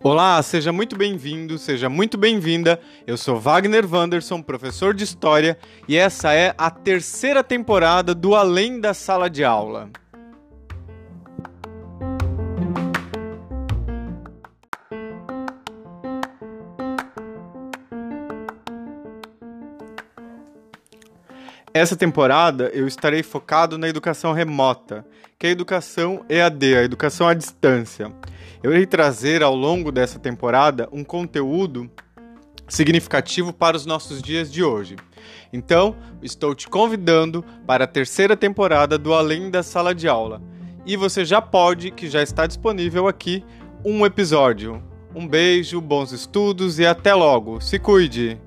Olá, seja muito bem-vindo, seja muito bem-vinda. Eu sou Wagner Wanderson, professor de História, e essa é a terceira temporada do Além da Sala de Aula. Essa temporada eu estarei focado na educação remota, que é a educação EAD, a educação à distância. Eu irei trazer ao longo dessa temporada um conteúdo significativo para os nossos dias de hoje. Então, estou te convidando para a terceira temporada do Além da Sala de Aula. E você já pode, que já está disponível aqui, um episódio. Um beijo, bons estudos e até logo. Se cuide!